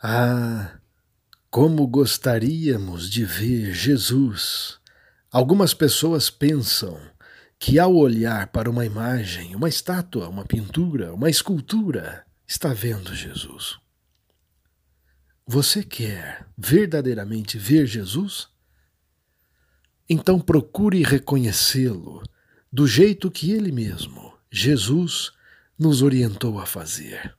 Ah, como gostaríamos de ver Jesus! Algumas pessoas pensam que ao olhar para uma imagem, uma estátua, uma pintura, uma escultura, está vendo Jesus. Você quer verdadeiramente ver Jesus? Então procure reconhecê-lo do jeito que ele mesmo, Jesus, nos orientou a fazer.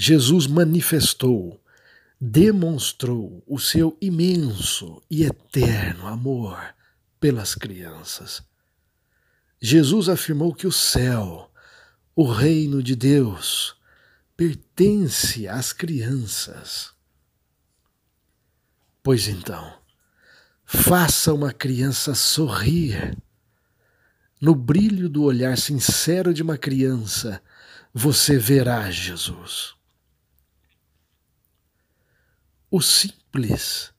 Jesus manifestou, demonstrou o seu imenso e eterno amor pelas crianças. Jesus afirmou que o céu, o reino de Deus, pertence às crianças. Pois então, faça uma criança sorrir. No brilho do olhar sincero de uma criança, você verá Jesus. O simples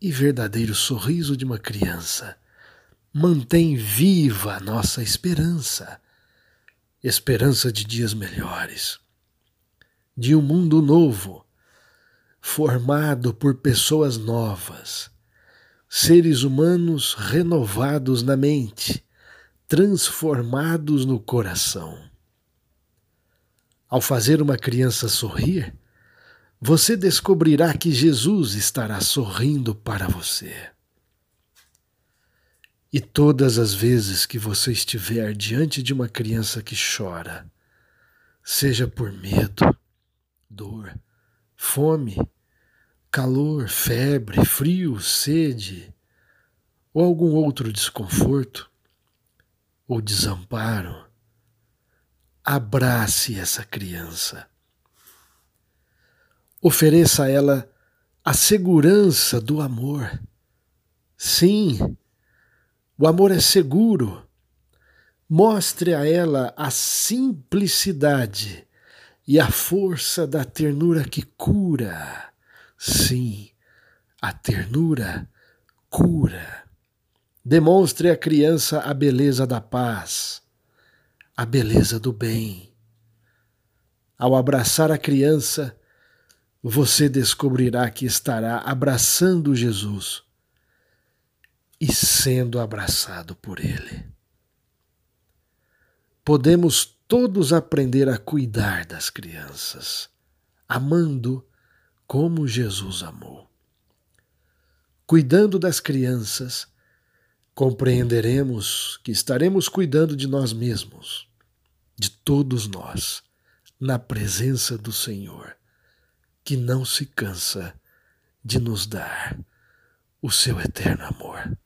e verdadeiro sorriso de uma criança mantém viva a nossa esperança, esperança de dias melhores, de um mundo novo, formado por pessoas novas, seres humanos renovados na mente, transformados no coração. Ao fazer uma criança sorrir, você descobrirá que Jesus estará sorrindo para você. E todas as vezes que você estiver diante de uma criança que chora, seja por medo, dor, fome, calor, febre, frio, sede, ou algum outro desconforto, ou desamparo, abrace essa criança Ofereça a ela a segurança do amor. Sim, o amor é seguro. Mostre a ela a simplicidade e a força da ternura que cura. Sim, a ternura cura. Demonstre à criança a beleza da paz, a beleza do bem. Ao abraçar a criança, você descobrirá que estará abraçando Jesus e sendo abraçado por Ele. Podemos todos aprender a cuidar das crianças, amando como Jesus amou. Cuidando das crianças, compreenderemos que estaremos cuidando de nós mesmos, de todos nós, na presença do Senhor que não se cansa de nos dar o seu eterno amor.